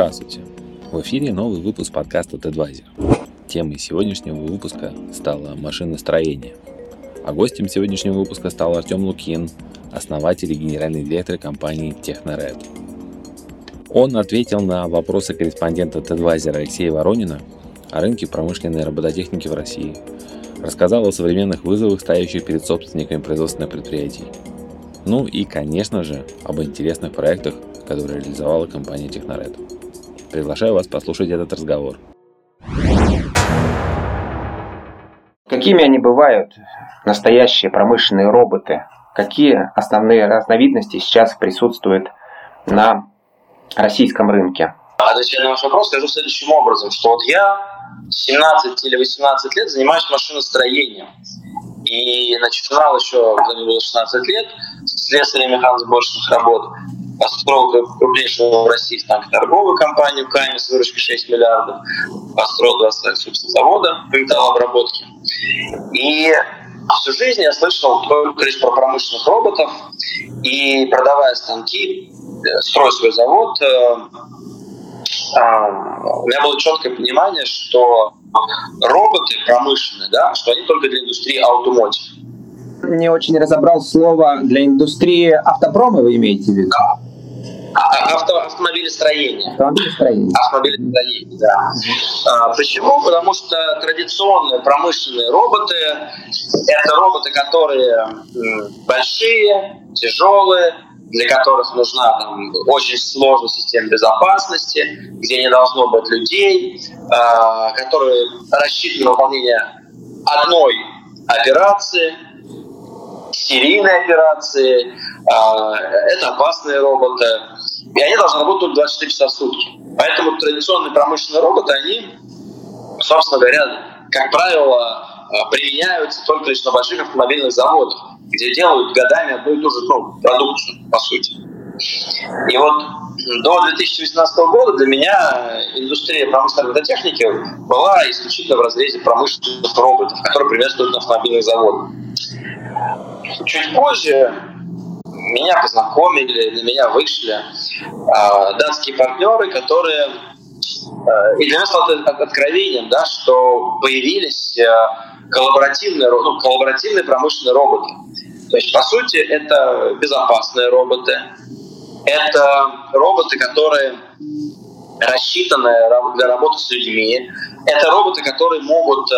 Здравствуйте! В эфире новый выпуск подкаста TEDvisor. Темой сегодняшнего выпуска стало машиностроение. А гостем сегодняшнего выпуска стал Артем Лукин, основатель и генеральный директор компании Техноред. Он ответил на вопросы корреспондента TEDvisor Алексея Воронина о рынке промышленной робототехники в России, рассказал о современных вызовах, стоящих перед собственниками производственных предприятий, ну и, конечно же, об интересных проектах, которые реализовала компания Техноред. Приглашаю вас послушать этот разговор. Какими они бывают, настоящие промышленные роботы? Какие основные разновидности сейчас присутствуют на российском рынке? Отвечая на ваш вопрос, скажу следующим образом, что вот я 17 или 18 лет занимаюсь машиностроением. И начинал еще, когда мне было 16 лет, с слесаря механосборочных работ. Построил крупнейшую в России торговую компанию КАМИ с выручкой 6 миллиардов. Построил два завода по металлообработке. И всю жизнь я слышал только лишь про промышленных роботов. И продавая станки, э, строя свой завод, э, а, у меня было четкое понимание, что роботы промышленные, да, что они только для индустрии автомотив. Не очень разобрал слово для индустрии автопрома, вы имеете в виду? А, авто, автомобилестроение. Автомобилестроение. Автомобилестроение, да. А, почему? Потому что традиционные промышленные роботы – это роботы, которые большие, тяжелые, для которых нужна там, очень сложная система безопасности, где не должно быть людей, э, которые рассчитаны на выполнение одной операции, серийной операции. Э, это опасные роботы. И они должны работать 24 часа в сутки. Поэтому традиционные промышленные роботы, они, собственно говоря, как правило, э, применяются только лишь на больших автомобильных заводах где делают годами одну и ту же ну, продукцию, по сути. И вот до 2018 года для меня индустрия промышленной робототехники была исключительно в разрезе промышленных роботов, которые приветствуют на автомобильных заводах. Чуть позже меня познакомили, на меня вышли э, датские партнеры, которые... Э, и для меня стало откровением, да, что появились э, коллаборативные, ну, коллаборативные промышленные роботы. То есть, по сути, это безопасные роботы, это роботы, которые рассчитаны для работы с людьми. Это роботы, которые могут, э,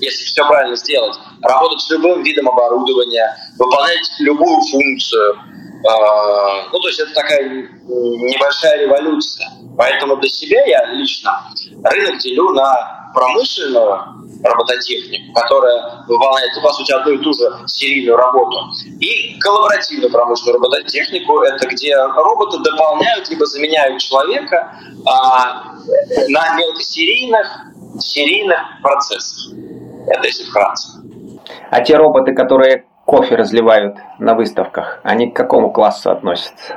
если все правильно сделать, работать с любым видом оборудования, выполнять любую функцию. Э, ну, то есть это такая небольшая революция. Поэтому для себя я лично рынок делю на промышленную робототехнику, которая выполняет, по сути, одну и ту же серийную работу. И коллаборативную промышленную робототехнику, это где роботы дополняют либо заменяют человека а, на мелкосерийных серийных процессах. Это если вкратце. А те роботы, которые кофе разливают на выставках, они к какому классу относятся?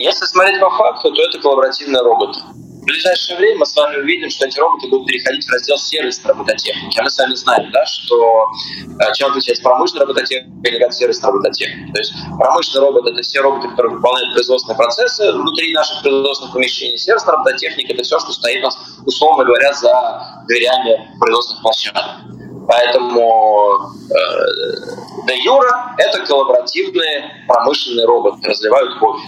Если смотреть по факту, то это коллаборативные роботы. В ближайшее время мы с вами увидим, что эти роботы будут переходить в раздел сервисной робототехники. А мы с вами знаем, да, что э, чем отличается промышленная робототехника от сервисной робототехники. То есть промышленный робот — это все роботы, которые выполняют производственные процессы внутри наших производственных помещений. Сервисная робототехника — это все, что стоит у нас, условно говоря, за дверями производственных площадок. Поэтому э, де юра это коллаборативные промышленные роботы, разливают кофе.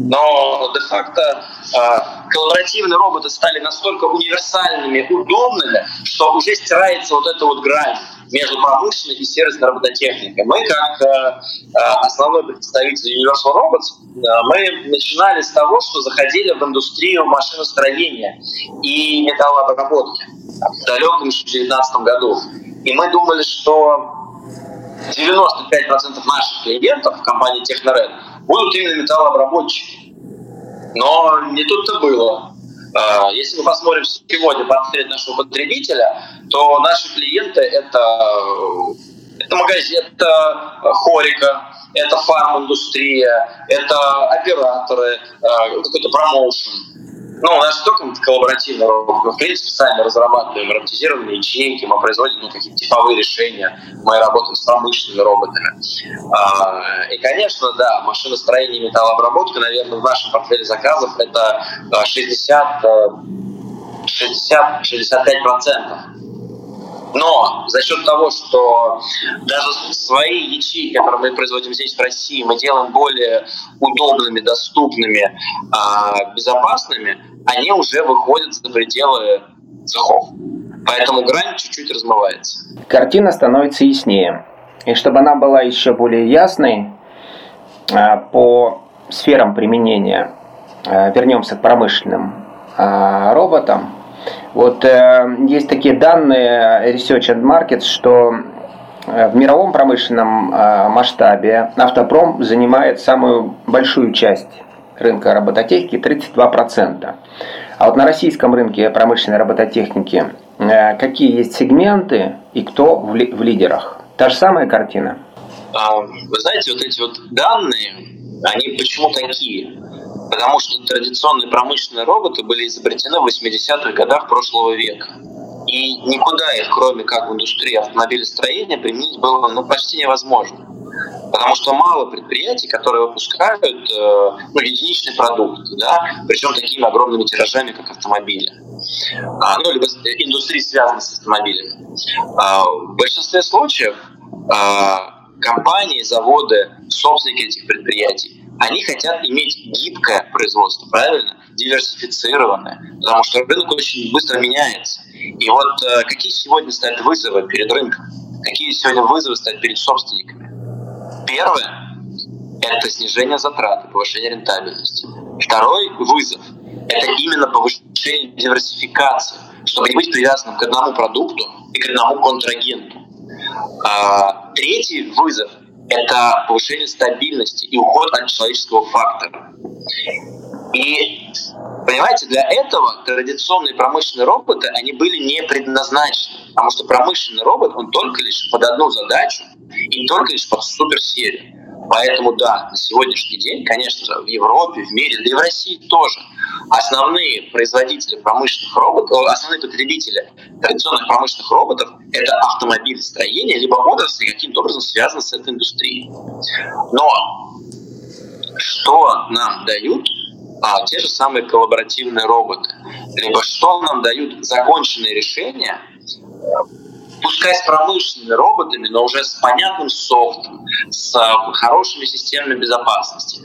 Но де-факто э, коллаборативные роботы стали настолько универсальными, удобными, что уже стирается вот эта вот грань между промышленной и сервисной робототехникой. Мы, как э, э основной представитель Universal Robots, э, мы начинали с того, что заходили в индустрию машиностроения и металлообработки в далеком 2019 году. И мы думали, что 95% наших клиентов в компании Техноред будут именно металлообработчики. Но не тут-то было. А, если мы посмотрим сегодня портрет нашего потребителя, то наши клиенты это, это магазин, это хорика, это фарм-индустрия, это операторы, а, какой-то промоушен. Ну, у нас только коллаборативный робот, мы, в принципе, сами разрабатываем роботизированные ячейки, мы производим ну, какие-то типовые решения, мы работаем с промышленными роботами. А, и, конечно, да, машиностроение и металлообработка, наверное, в нашем портфеле заказов это 60 60-65 процентов. Но за счет того, что даже свои ячейки, которые мы производим здесь в России, мы делаем более удобными, доступными, а, безопасными, они уже выходят за пределы цехов. Поэтому грань чуть-чуть размывается. Картина становится яснее. И чтобы она была еще более ясной а, по сферам применения, а, вернемся к промышленным роботам, вот э, есть такие данные Research and Markets, что э, в мировом промышленном э, масштабе автопром занимает самую большую часть рынка робототехники 32%. А вот на российском рынке промышленной робототехники э, какие есть сегменты и кто в, ли, в лидерах? Та же самая картина? Вы знаете, вот эти вот данные, они почему такие? потому что традиционные промышленные роботы были изобретены в 80-х годах прошлого века. И никуда их, кроме как в индустрии автомобилестроения, применить было ну, почти невозможно. Потому что мало предприятий, которые выпускают э, ну, единичный продукт, да, причем такими огромными тиражами, как автомобили. А, ну, либо индустрии, связанные с автомобилями. А, в большинстве случаев а, компании, заводы, собственники этих предприятий они хотят иметь гибкое производство, правильно? Диверсифицированное, потому что рынок очень быстро меняется. И вот э, какие сегодня стоят вызовы перед рынком? Какие сегодня вызовы стоят перед собственниками? Первое – это снижение затрат повышение рентабельности. Второй вызов – это именно повышение диверсификации, чтобы не быть привязанным к одному продукту и к одному контрагенту. А, третий вызов это повышение стабильности и уход от человеческого фактора. И, понимаете, для этого традиционные промышленные роботы, они были не предназначены, потому что промышленный робот, он только лишь под одну задачу и только лишь под суперсерию. Поэтому да, на сегодняшний день, конечно в Европе, в мире, да и в России тоже основные производители промышленных роботов, основные потребители традиционных промышленных роботов – это автомобилестроение, либо отрасли каким-то образом связаны с этой индустрией. Но что нам дают а, те же самые коллаборативные роботы, либо что нам дают законченные решения, пускай с промышленными роботами, но уже с понятным софтом, с хорошими системами безопасности.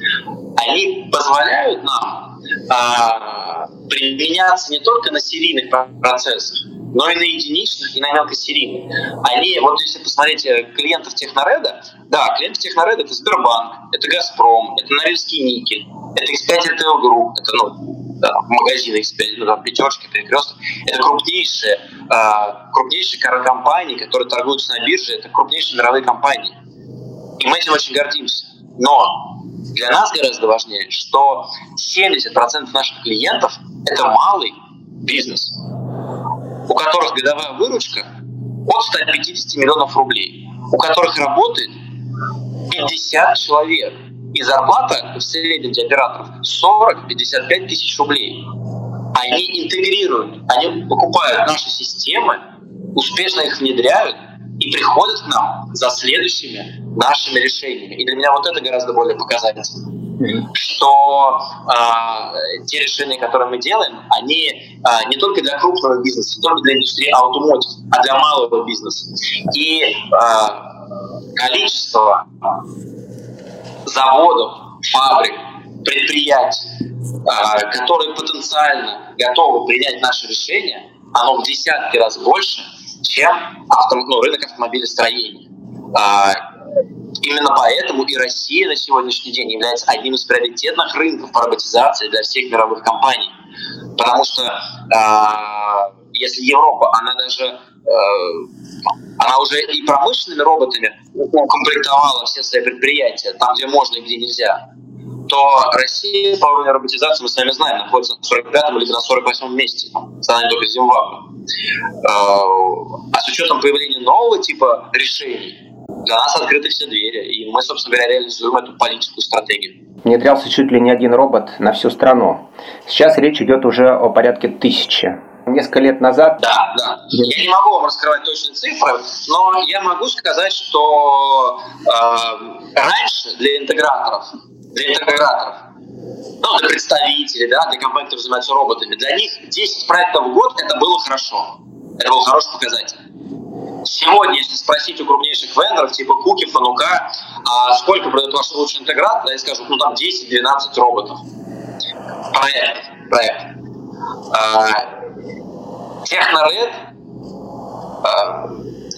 Они позволяют нам а, применяться не только на серийных процессах, но и на единичных, и на мелкосерийных. Они, вот если посмотреть э, клиентов Технореда, да, клиенты Технореда это Сбербанк, это Газпром, это Норильский никель, это X5 RTL Group, это ну, да, магазины X5, ну, там, пятерочки, перекресток. Это крупнейшие, э, крупнейшие компании, которые торгуются на бирже, это крупнейшие мировые компании. И мы этим очень гордимся. Но для нас гораздо важнее, что 70% наших клиентов – это малый бизнес, у которых годовая выручка от 150 миллионов рублей, у которых работает 50 человек – и зарплата в среднем для операторов 40-55 тысяч рублей. Они интегрируют, они покупают наши системы, успешно их внедряют и приходят к нам за следующими нашими решениями. И для меня вот это гораздо более показательно. Что э, те решения, которые мы делаем, они э, не только для крупного бизнеса, не только для индустрии автомотив, а для малого бизнеса. И э, количество заводов, фабрик, предприятий, а, которые потенциально готовы принять наше решение, оно в десятки раз больше, чем авто, ну, рынок автомобилестроения. А, именно поэтому и Россия на сегодняшний день является одним из приоритетных рынков по роботизации для всех мировых компаний. Потому что э, если Европа, она даже она уже и промышленными роботами укомплектовала все свои предприятия, там, где можно и где нельзя, то Россия по уровню роботизации, мы с вами знаем, находится на 45 или на 48 месте, сравнительно только с Зимбабве. А, а с учетом появления нового типа решений, для нас открыты все двери, и мы, собственно говоря, реализуем эту политическую стратегию. Внедрялся чуть ли не один робот на всю страну. Сейчас речь идет уже о порядке тысячи. Несколько лет назад... Да, да. Я не могу вам раскрывать точные цифры, но я могу сказать, что э, раньше для интеграторов, для интеграторов, ну, для представителей, да, для компаний, которые занимаются роботами, для них 10 проектов в год это было хорошо. Это был хороший показатель. Сегодня, если спросить у крупнейших вендоров, типа Куки, Фанука, а сколько продает ваш лучший интегратор, они скажут, ну там 10-12 роботов. Проект. Проект. А, Техноред, а,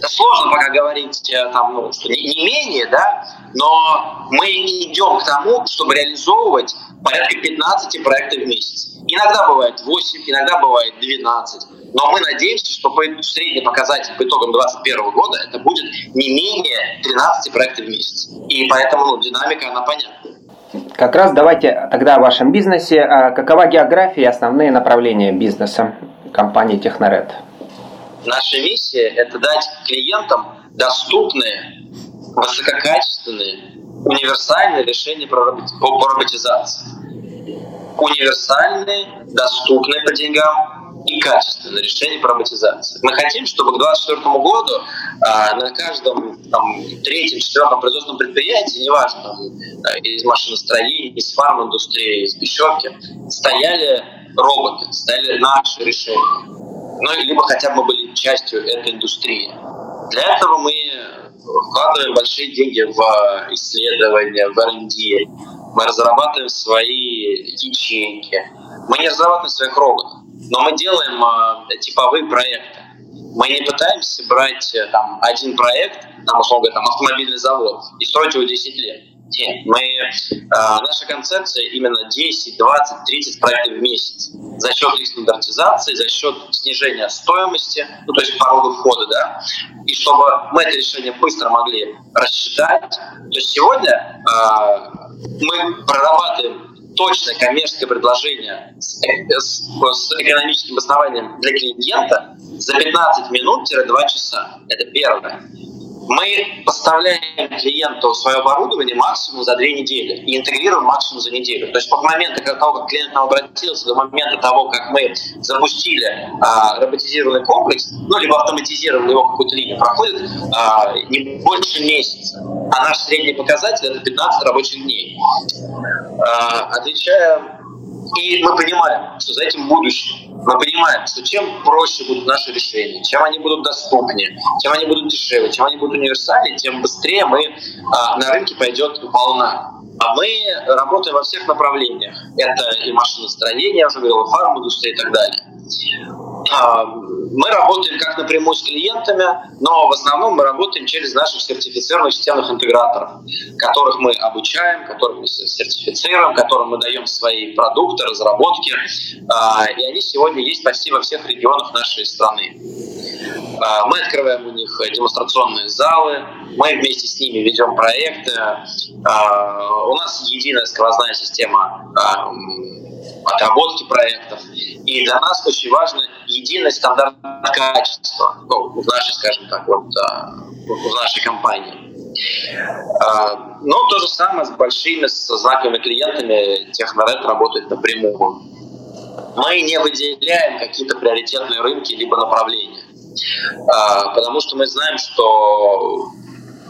сложно пока говорить э, там, ну, что не, не менее, да, но мы идем к тому, чтобы реализовывать порядка 15 проектов в месяц. Иногда бывает 8, иногда бывает 12. Но мы надеемся, что по средний показатель по итогам 2021 года это будет не менее 13 проектов в месяц. И поэтому ну, динамика, она понятна. Как раз давайте тогда о вашем бизнесе. А какова география и основные направления бизнеса компании Техноред? Наша миссия – это дать клиентам доступные, высококачественные, универсальные решения по роботизации. Универсальные, доступные по деньгам, и качественное решение по роботизации. Мы хотим, чтобы к 2024 году а, на каждом там, третьем, четвертом производственном предприятии, неважно, из машиностроения, из фарм-индустрии, из пищевки, стояли роботы, стояли наши решения. Ну, либо хотя бы были частью этой индустрии. Для этого мы вкладываем большие деньги в исследования, в R&D. Мы разрабатываем свои ячейки. Мы не разрабатываем своих роботов но мы делаем э, типовые проекты. Мы не пытаемся брать э, там, один проект, там, условно говоря, там, автомобильный завод, и строить его 10 лет. Нет, мы, э, наша концепция именно 10, 20, 30 проектов в месяц. За счет их стандартизации, за счет снижения стоимости, ну, то есть порога входа, да, и чтобы мы это решение быстро могли рассчитать. То есть сегодня э, мы прорабатываем точное коммерческое предложение с, с, с экономическим основанием для клиента за 15 минут-2 часа. Это первое мы поставляем клиенту свое оборудование максимум за две недели и интегрируем максимум за неделю. То есть от момента того, как клиент нам обратился, до момента того, как мы запустили а, роботизированный комплекс, ну, либо автоматизировали его какую-то линию, проходит а, не больше месяца. А наш средний показатель – это 15 рабочих дней. А, отвечая и мы понимаем, что за этим будущее. Мы понимаем, что чем проще будут наши решения, чем они будут доступнее, чем они будут дешевле, чем они будут универсальнее, тем быстрее мы а, на рынке пойдет волна. А мы работаем во всех направлениях. Это и машиностроение, я уже говорил, фарм-индустрия и так далее. А, мы работаем как напрямую с клиентами, но в основном мы работаем через наших сертифицированных системных интеграторов, которых мы обучаем, которых мы сертифицируем, которым мы даем свои продукты, разработки. А, и они сегодня есть почти во всех регионах нашей страны. А, мы открываем у них демонстрационные залы, мы вместе с ними ведем проекты. У нас единая сквозная система отработки проектов. И для нас очень важно единый стандарт качества ну, в нашей, скажем так, вот, в нашей компании. А, но то же самое с большими, с знаковыми клиентами Техноред работает напрямую. Мы не выделяем какие-то приоритетные рынки либо направления. А, потому что мы знаем, что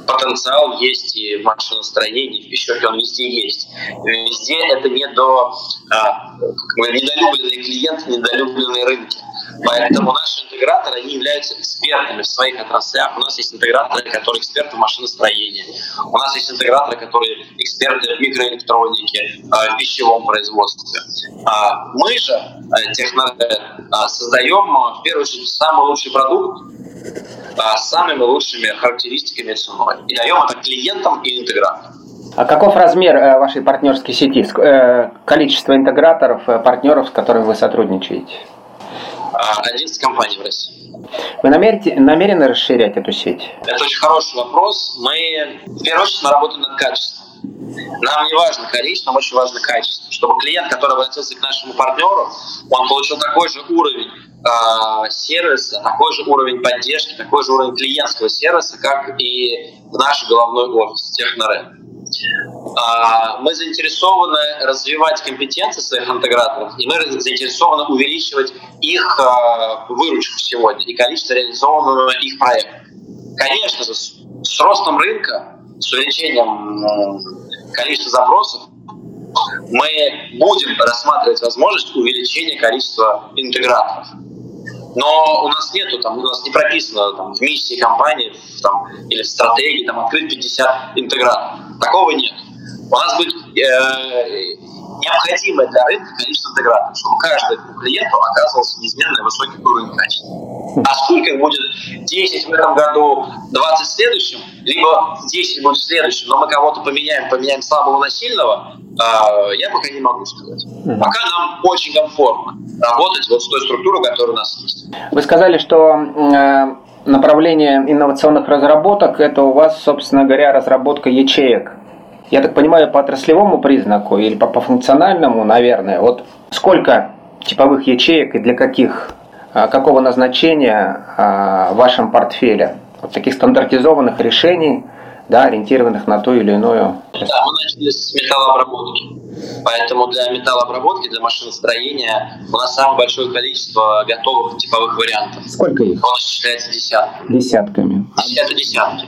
потенциал есть и в машиностроении, в пищевке, он везде есть. Везде это не до а, недолюбленные клиенты, недолюбленные рынки. Поэтому наши интеграторы, они являются экспертами в своих отраслях. У нас есть интеграторы, которые эксперты в машиностроении. У нас есть интеграторы, которые эксперты в микроэлектронике, а, в пищевом производстве. А мы же, э, Техноред, а, создаем в первую очередь самый лучший продукт, с самыми лучшими характеристиками ценой. И даем это клиентам и интеграторам. А каков размер э, вашей партнерской сети? Э, количество интеграторов, э, партнеров, с которыми вы сотрудничаете? 11 компаний в России. Вы намерены, намерены расширять эту сеть? Это очень хороший вопрос. Мы, в первую очередь, мы работаем над качеством. Нам не важно количество, нам очень важно качество. Чтобы клиент, который обратился к нашему партнеру, он получил такой же уровень э, сервиса, такой же уровень поддержки, такой же уровень клиентского сервиса, как и в наш головной офис Технорен. А, мы заинтересованы развивать компетенции своих интеграторов, и мы заинтересованы увеличивать их а, выручку сегодня и количество реализованного их проекта. Конечно же, с ростом рынка, с увеличением количества запросов, мы будем рассматривать возможность увеличения количества интеграторов. Но у нас нету, там, у нас не прописано там, в миссии компании там, или в стратегии там, открыть 50 интеграторов. Такого нет. У нас будет э, необходимое для рынка количество интеграторов, чтобы каждый клиенту оказывался неизменно высокий уровень качества. А сколько будет 10 в этом году, 20 в следующем, либо 10 будет в следующем, но мы кого-то поменяем, поменяем слабого на сильного, э, я пока не могу сказать. Пока нам очень комфортно работать вот с той структурой, которая у нас есть. Вы сказали, что э, направление инновационных разработок – это у вас, собственно говоря, разработка ячеек. Я так понимаю, по отраслевому признаку или по, по функциональному, наверное. Вот сколько типовых ячеек и для каких, э, какого назначения э, в вашем портфеле? Вот таких стандартизованных решений – да, ориентированных на ту или иную. Да, мы начали с металлообработки. Поэтому для металлообработки, для машиностроения у нас самое большое количество готовых типовых вариантов. Сколько их? Он исчисляется десятками. Десятками. Это десятки.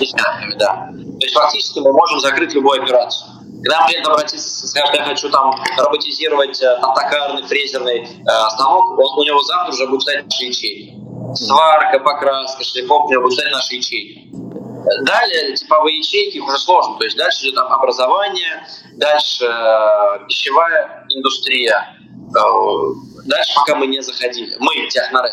Десятками, да. То есть фактически мы можем закрыть любую операцию. Когда нам клиент обратится, скажет, я хочу там роботизировать э, там, токарный, фрезерный э, станок, он, у него завтра уже будет стоять наши ячейки. Сварка, покраска, шлифовка, у него будет стоять наши ячейки. Далее типовые ячейки уже сложно. То есть дальше идет там образование, дальше э, пищевая индустрия. Э, дальше пока мы не заходили. Мы техноры.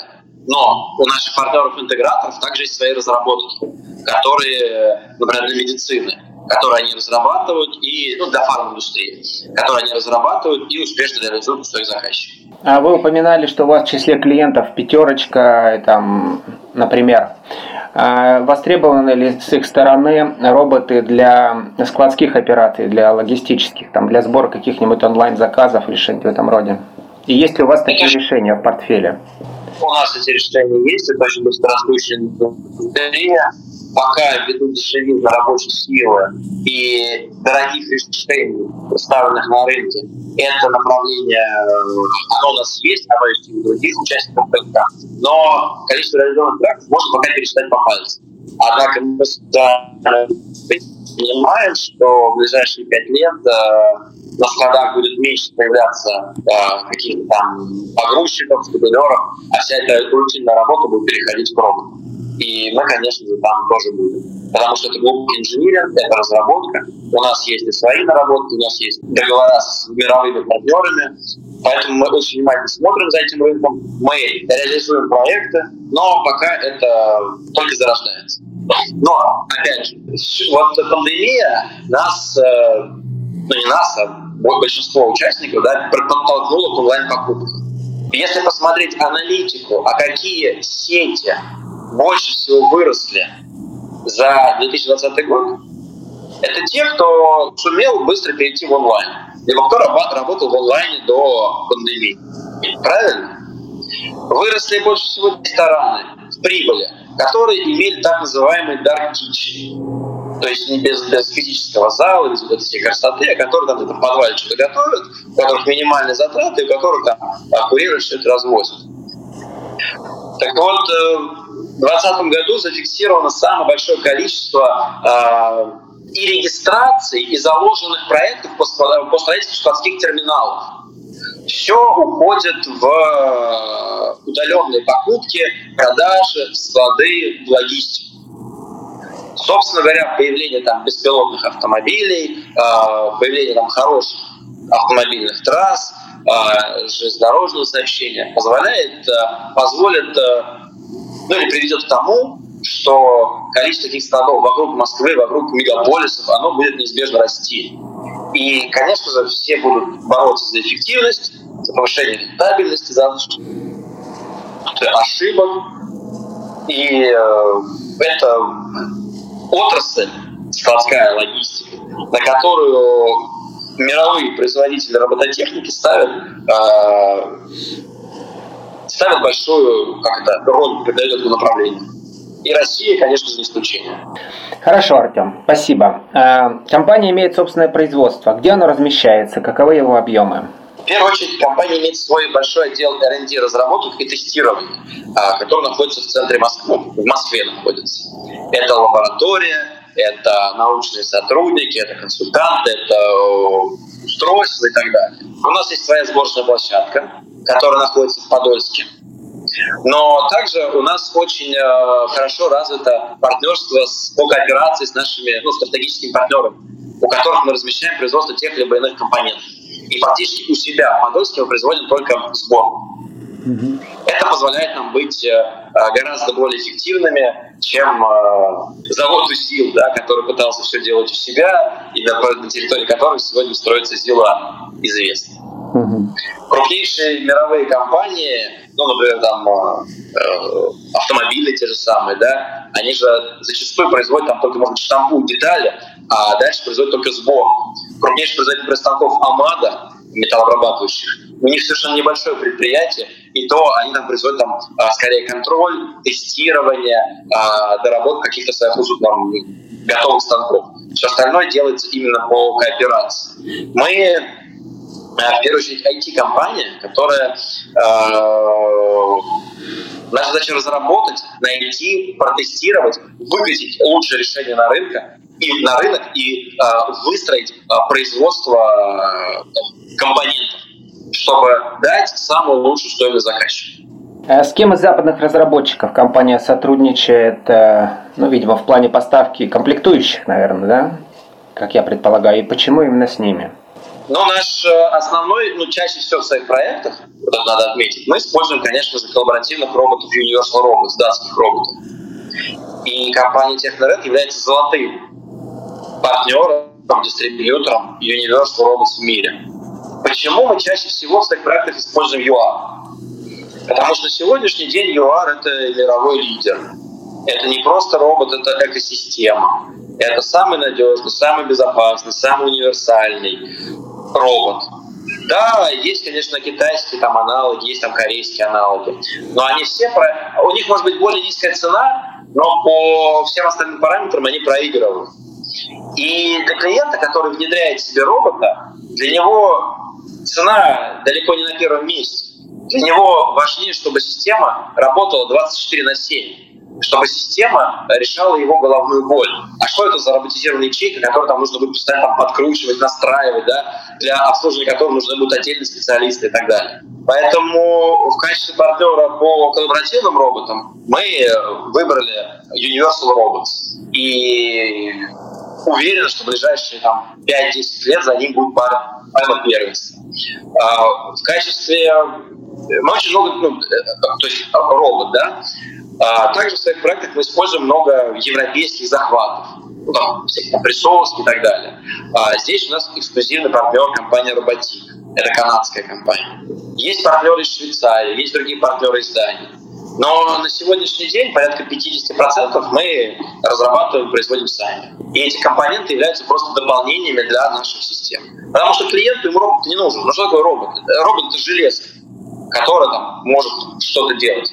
Но у наших партнеров-интеграторов также есть свои разработки, которые, например, для медицины, которые они разрабатывают, и ну, для фарм-индустрии, которые они разрабатывают и успешно реализуют у своих заказчиков. А вы упоминали, что у вас в числе клиентов пятерочка, там, например, востребованы ли с их стороны роботы для складских операций, для логистических, там, для сбора каких-нибудь онлайн-заказов или что-нибудь в этом роде? И есть ли у вас такие решения в портфеле? У нас эти решения есть, это очень быстрорастущая индустрия пока ввиду дешевизны рабочей силы и дорогих решений, представленных на рынке, это направление, оно у нас есть, оно есть и у других участников рынка, но количество реализованных проектов можно пока пересчитать по пальцам. Однако мы понимаем, что в ближайшие пять лет э, на складах будет меньше появляться э, каких-то там погрузчиков, стабилеров, а вся эта рутинная работа будет переходить к роботу. И мы, конечно же, там тоже будем. Потому что это глубокий инжиниринг, это разработка. У нас есть и свои наработки, у нас есть договора с мировыми партнерами. Поэтому мы очень внимательно смотрим за этим рынком. Мы реализуем проекты, но пока это только зарождается. Но, опять же, вот пандемия нас, э, ну не нас, а большинство участников да, подтолкнула к онлайн-покупкам. Если посмотреть аналитику, а какие сети больше всего выросли за 2020 год, это те, кто сумел быстро перейти в онлайн, либо кто работал в онлайне до пандемии. Правильно? Выросли больше всего рестораны в прибыли, которые имели так называемый dark kitchen. То есть не без, без физического зала, без вот этой красоты, а которые там в подвале что-то готовят, у которых минимальные затраты, у которых там курируют, все это развозят. Так вот, э, в 2020 году зафиксировано самое большое количество э, и регистраций, и заложенных проектов по, по строительству складских терминалов. Все уходит в э, удаленные покупки, продажи, склады, логистику. Собственно говоря, появление там беспилотных автомобилей, э, появление там хороших автомобильных трасс, э, железнодорожного сообщения позволяет, э, позволит ну или приведет к тому, что количество таких складов вокруг Москвы, вокруг мегаполисов, оно будет неизбежно расти. И, конечно же, все будут бороться за эффективность, за повышение рентабельности, за ошибок. И э, это отрасль, складская логистика, на которую мировые производители робототехники ставят э, ставят большую как это, роль, придает этому направлению. И Россия, конечно же, не исключение. Хорошо, Артем, спасибо. А, компания имеет собственное производство. Где оно размещается? Каковы его объемы? Первую очередь, компания имеет свой большой отдел R&D разработок и тестирования, а, который находится в центре Москвы, в Москве находится. Это лаборатория, это научные сотрудники, это консультанты, это устройства и так далее. У нас есть своя сборочная площадка, которая находится в Подольске. Но также у нас очень э, хорошо развито партнерство с, по кооперации с нашими ну, стратегическими партнерами, у которых мы размещаем производство тех либо иных компонентов. И фактически у себя в Подольске мы производим только сбор. Это позволяет нам быть э, гораздо более эффективными, чем э, завод УСИЛ, да, который пытался все делать у себя, и на, территории которого сегодня строится ЗИЛа, известный. Угу. Крупнейшие мировые компании, ну, например, там э, автомобили те же самые, да, они же зачастую производят там только, может, штампу детали, а дальше производят только сбор. Крупнейший производитель станков Амада, металлообрабатывающих, у них совершенно небольшое предприятие, и то они там производят там а, скорее контроль, тестирование, а, доработку каких-то своих уже там готовых станков. Все остальное делается именно по кооперации. Мы а, в первую очередь IT-компания, которая Наша задача разработать, найти, протестировать, выкатить лучшее решение на рынке и на рынок и э, выстроить э, производство э, компонентов, чтобы дать самую лучшую стоимость заказчику. А с кем из западных разработчиков компания сотрудничает, ну, видимо, в плане поставки комплектующих, наверное, да? Как я предполагаю, и почему именно с ними? Но наш э, основной, ну, чаще всего в своих проектах, вот это надо отметить, мы используем, конечно же, коллаборативных роботов Universal Robots, датских роботов. И компания Technored является золотым партнером, дистрибьютором Universal Robots в мире. Почему мы чаще всего в своих проектах используем UAR? Потому что сегодняшний день UAR — это мировой лидер. Это не просто робот, это экосистема. Это самый надежный, самый безопасный, самый универсальный робот. Да, есть, конечно, китайские там аналоги, есть там корейские аналоги, но они все, про... у них может быть более низкая цена, но по всем остальным параметрам они проигрывают. И для клиента, который внедряет себе робота, для него цена далеко не на первом месте. Для него важнее, чтобы система работала 24 на 7 чтобы система решала его головную боль. А что это за роботизированная ячейка, которую там нужно будет постоянно там, подкручивать, настраивать, да, для обслуживания которой нужны будут отдельные специалисты и так далее. Поэтому в качестве партнера по коллаборативным роботам мы выбрали Universal Robots. И уверен, что в ближайшие там, 5-10 лет за ним будет пара, пара первенства. А, в качестве мы очень много, ну, э, то есть робот, да, а также в своих проектах мы используем много европейских захватов, ну, там, компрессорских и так далее. А здесь у нас эксклюзивный партнер компания Robotic. Это канадская компания. Есть партнеры из Швейцарии, есть другие партнеры из Дании. Но на сегодняшний день порядка 50% мы разрабатываем производим сами. И эти компоненты являются просто дополнениями для наших систем. Потому что клиенту ему робот не нужен. Ну что такое робот? Робот — это железка, которая там может что-то делать.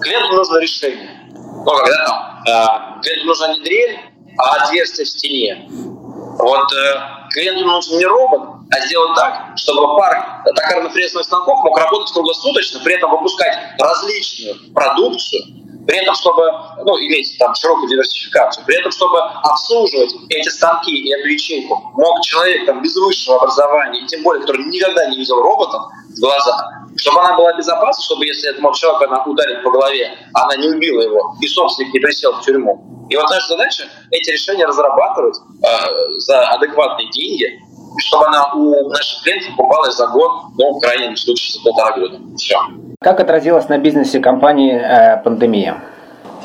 Клиенту нужно решение. Ну, когда там, э, клиенту нужна не дрель, а отверстие в стене. Вот э, клиенту нужен не робот, а сделать так, чтобы парк токарно-фрезных станков мог работать круглосуточно, при этом выпускать различную продукцию, при этом, чтобы ну, иметь там широкую диверсификацию, при этом, чтобы обслуживать эти станки и эту ячейку, мог человек там, без высшего образования, и тем более, который никогда не видел роботов в глаза, чтобы она была безопасна, чтобы если этому человеку она ударит по голове, она не убила его, и собственник не присел в тюрьму. И вот наша задача эти решения разрабатывать э, за адекватные деньги, чтобы она у наших клиентов покупалась за год, ну, в крайнем случае, за полтора года. Все. Как отразилась на бизнесе компании э, пандемия?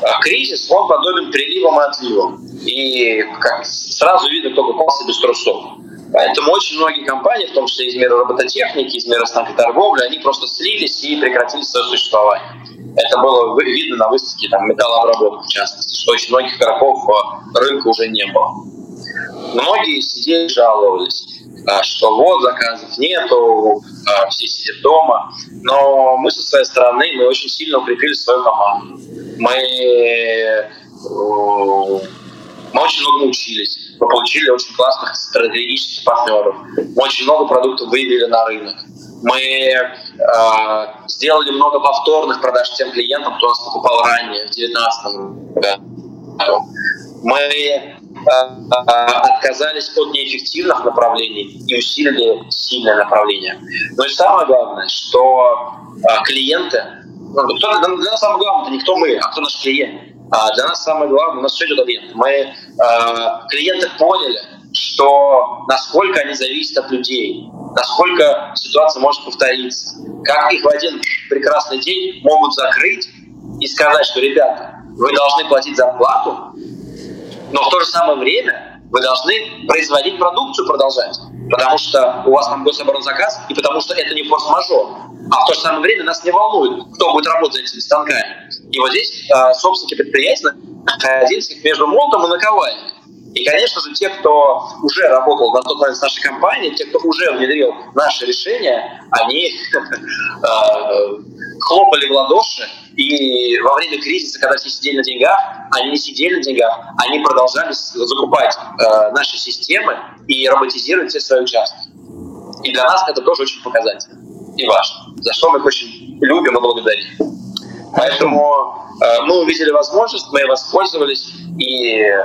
А кризис, он подобен приливам и отливам. И как сразу видно, кто попался без трусов. Поэтому очень многие компании, в том числе из мира робототехники, из мира торговли, они просто слились и прекратили свое существование. Это было видно на выставке там, металлообработки, в частности, что очень многих игроков э, рынка уже не было. Многие сидели жаловались, э, что вот заказов нету, э, все сидят дома. Но мы со своей стороны мы очень сильно укрепили свою команду. Мы, э, мы очень много учились. Мы получили очень классных стратегических партнеров. Мы очень много продуктов вывели на рынок. Мы э, сделали много повторных продаж тем клиентам, кто нас покупал ранее, в 2019 году. Мы отказались от неэффективных направлений и усилили сильное направление. Но и самое главное, что э, клиенты, ну, кто, для нас самое главное, это не кто мы, а кто наш клиент. А для нас самое главное, у нас все идет от клиента. Мы, э, клиенты поняли, что насколько они зависят от людей, насколько ситуация может повториться, как их в один прекрасный день могут закрыть и сказать, что, ребята, вы должны платить зарплату, но в то же самое время вы должны производить продукцию, продолжать, потому что у вас там гособоронзаказ, и потому что это не форс-мажор. А в то же самое время нас не волнует, кто будет работать за этими станками. И вот здесь э, собственники предприятий находились между молотом и наковальней. И, конечно же, те, кто уже работал на тот момент с нашей компанией, те, кто уже внедрил наши решения, они э, хлопали в ладоши, и во время кризиса, когда все сидели на деньгах, они не сидели на деньгах, они продолжали закупать э, наши системы и роботизировать все свои участки. И для нас это тоже очень показательно и важно, за что мы их очень любим и благодарим. Поэтому э, мы увидели возможность, мы воспользовались, и э,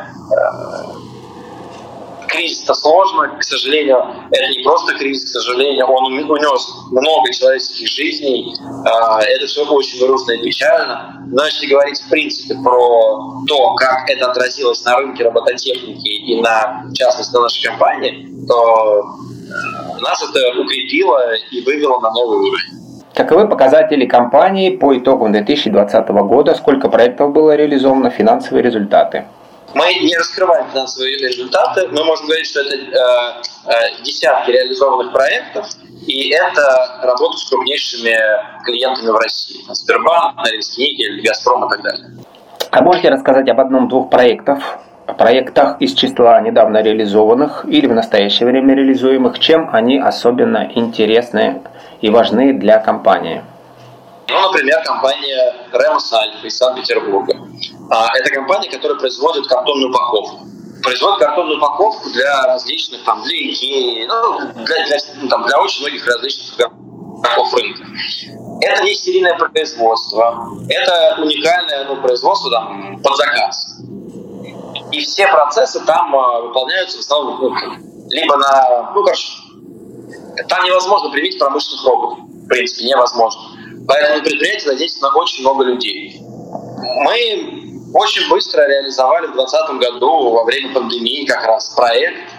кризис-то сложно, к сожалению, это не просто кризис, к сожалению, он унес много человеческих жизней, э, это все очень грустно и печально, но если говорить в принципе про то, как это отразилось на рынке робототехники и на, в частности, на нашей компании, то э, нас это укрепило и вывело на новый уровень. Каковы показатели компании по итогам 2020 года? Сколько проектов было реализовано? Финансовые результаты? Мы не раскрываем финансовые результаты. Мы можем говорить, что это э, э, десятки реализованных проектов, и это работа с крупнейшими клиентами в России. Сбербанк, Норильск, Никель, Газпром и так далее. А можете рассказать об одном-двух проектах, проектах из числа недавно реализованных или в настоящее время реализуемых, чем они особенно интересны и важны для компании? Ну, например, компания Ремос Альфа из Санкт-Петербурга. А, это компания, которая производит картонную упаковку. Производит картонную упаковку для различных, там, для Икеи, ну, для, для, ну, там, для очень многих различных игроков рынка. Это не серийное производство, это уникальное ну, производство там, под заказ. И все процессы там э, выполняются в основном ну, либо на, ну, короче, там невозможно применить промышленных роботов. В принципе, невозможно. Поэтому предприятие задействовано очень много людей. Мы очень быстро реализовали в 2020 году во время пандемии как раз проект,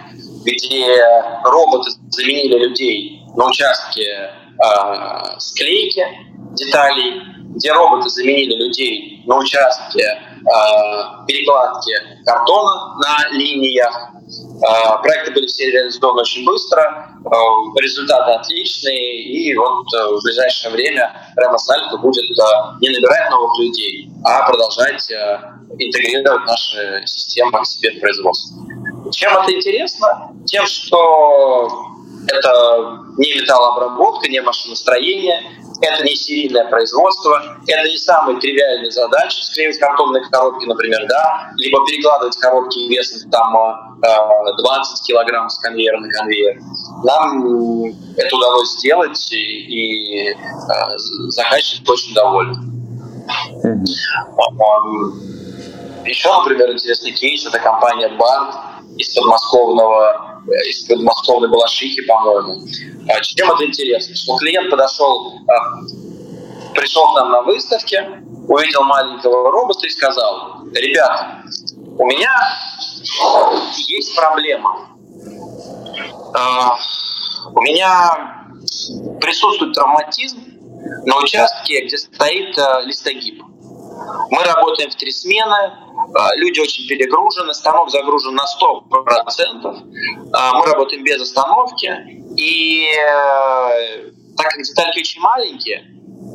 где роботы заменили людей на участке э, склейки деталей, где роботы заменили людей на участке э, перекладки картона на линиях, а, проекты были все реализованы очень быстро, а, результаты отличные, и вот э, в ближайшее время Ремос Альфа будет э, не набирать новых людей, а продолжать э, интегрировать наши системы к себе в производство. Чем это интересно? Тем, что это не металлообработка, не машиностроение, это не серийное производство, это не самые тривиальные задачи, склеивать картонные коробки, например, да, либо перекладывать коробки весом там 20 э, килограмм с конвейера на конвейер. Нам это удалось сделать, и, и э, заказчик очень доволен. Еще, например, интересный кейс – это компания BART из подмосковного из подмосковной Балашихи, по-моему. А чем это интересно? Что клиент подошел, пришел к нам на выставке, увидел маленького робота и сказал, ребята, у меня есть проблема. А, у меня присутствует травматизм на участке, где стоит а, листогиб. Мы работаем в три смены, а, люди очень перегружены, станок загружен на 100%. Мы работаем без остановки. И э, так как детальки очень маленькие,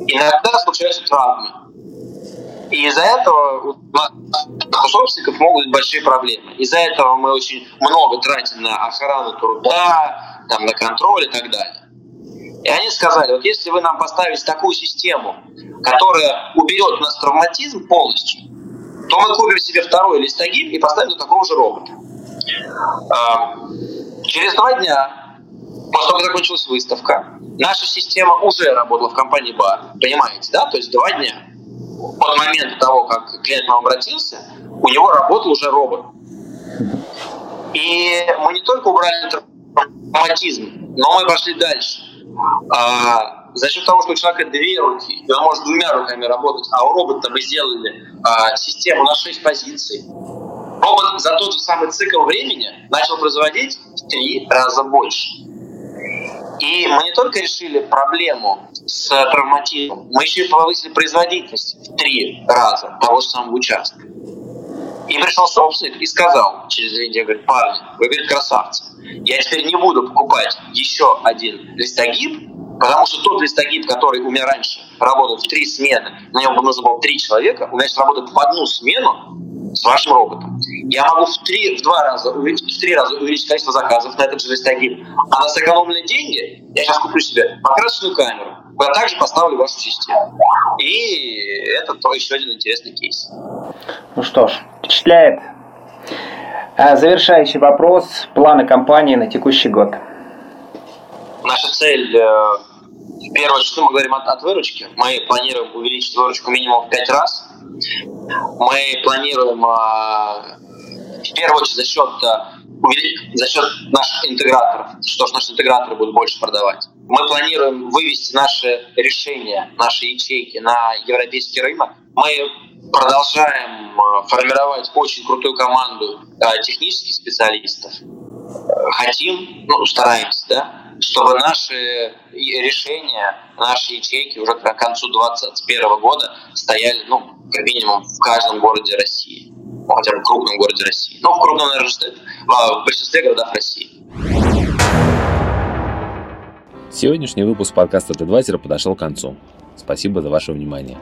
иногда случаются травмы. И из-за этого у собственников могут быть большие проблемы. Из-за этого мы очень много тратим на охрану труда, там, на контроль и так далее. И они сказали, вот если вы нам поставите такую систему, которая уберет у нас травматизм полностью, то мы купим себе второй листогиб и поставим такого же робота. А, через два дня, после того, как закончилась выставка, наша система уже работала в компании БАР, понимаете, да? То есть два дня от момента того, как клиент к нам обратился, у него работал уже робот. И мы не только убрали травматизм, но мы пошли дальше. А, за счет того, что у человека две руки, и он может двумя руками работать, а у робота мы сделали а, систему на шесть позиций, робот за тот же самый цикл времени начал производить в три раза больше. И мы не только решили проблему с травматизмом, мы еще и повысили производительность в три раза того же самого участка. И пришел собственник и сказал через две недели, говорит, парни, вы, говорит, красавцы. Я теперь не буду покупать еще один листогиб, потому что тот листогиб, который у меня раньше работал в три смены, на нем нужно было три человека, у меня сейчас работает в одну смену, с вашим роботом. Я могу в, три, в два раза в три раза увеличить количество заказов на этот же листогиб. А на сэкономленные деньги я сейчас куплю себе покрасочную камеру, куда также поставлю вашу систему. И это то еще один интересный кейс. Ну что ж, впечатляет. А, завершающий вопрос. Планы компании на текущий год. Наша цель э, первую очередь, мы говорим от, от выручки. Мы планируем увеличить выручку минимум в 5 раз. Мы планируем а, в первую очередь за счет, а, за счет наших интеграторов, что ж наши интеграторы будут больше продавать. Мы планируем вывести наши решения, наши ячейки на европейский рынок. Мы продолжаем а, формировать очень крутую команду технических специалистов. Хотим, ну, стараемся, да, чтобы наши решения, наши ячейки уже к концу 2021 года стояли, ну, как минимум, в каждом городе России. Ну, хотя бы в крупном городе России. Ну, в крупном, наверное, в большинстве городов России. Сегодняшний выпуск подкаста TEDvisor подошел к концу. Спасибо за ваше внимание.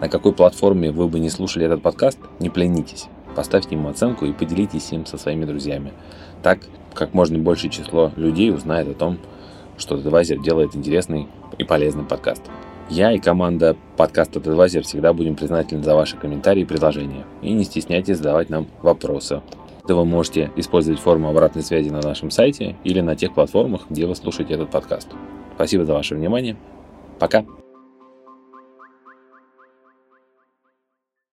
На какой платформе вы бы не слушали этот подкаст, не пленитесь. Поставьте ему оценку и поделитесь им со своими друзьями. Так как можно большее число людей узнает о том, что TEDvisor делает интересный и полезный подкаст. Я и команда подкаста TEDvisor всегда будем признательны за ваши комментарии и предложения. И не стесняйтесь задавать нам вопросы. Да вы можете использовать форму обратной связи на нашем сайте или на тех платформах, где вы слушаете этот подкаст. Спасибо за ваше внимание. Пока.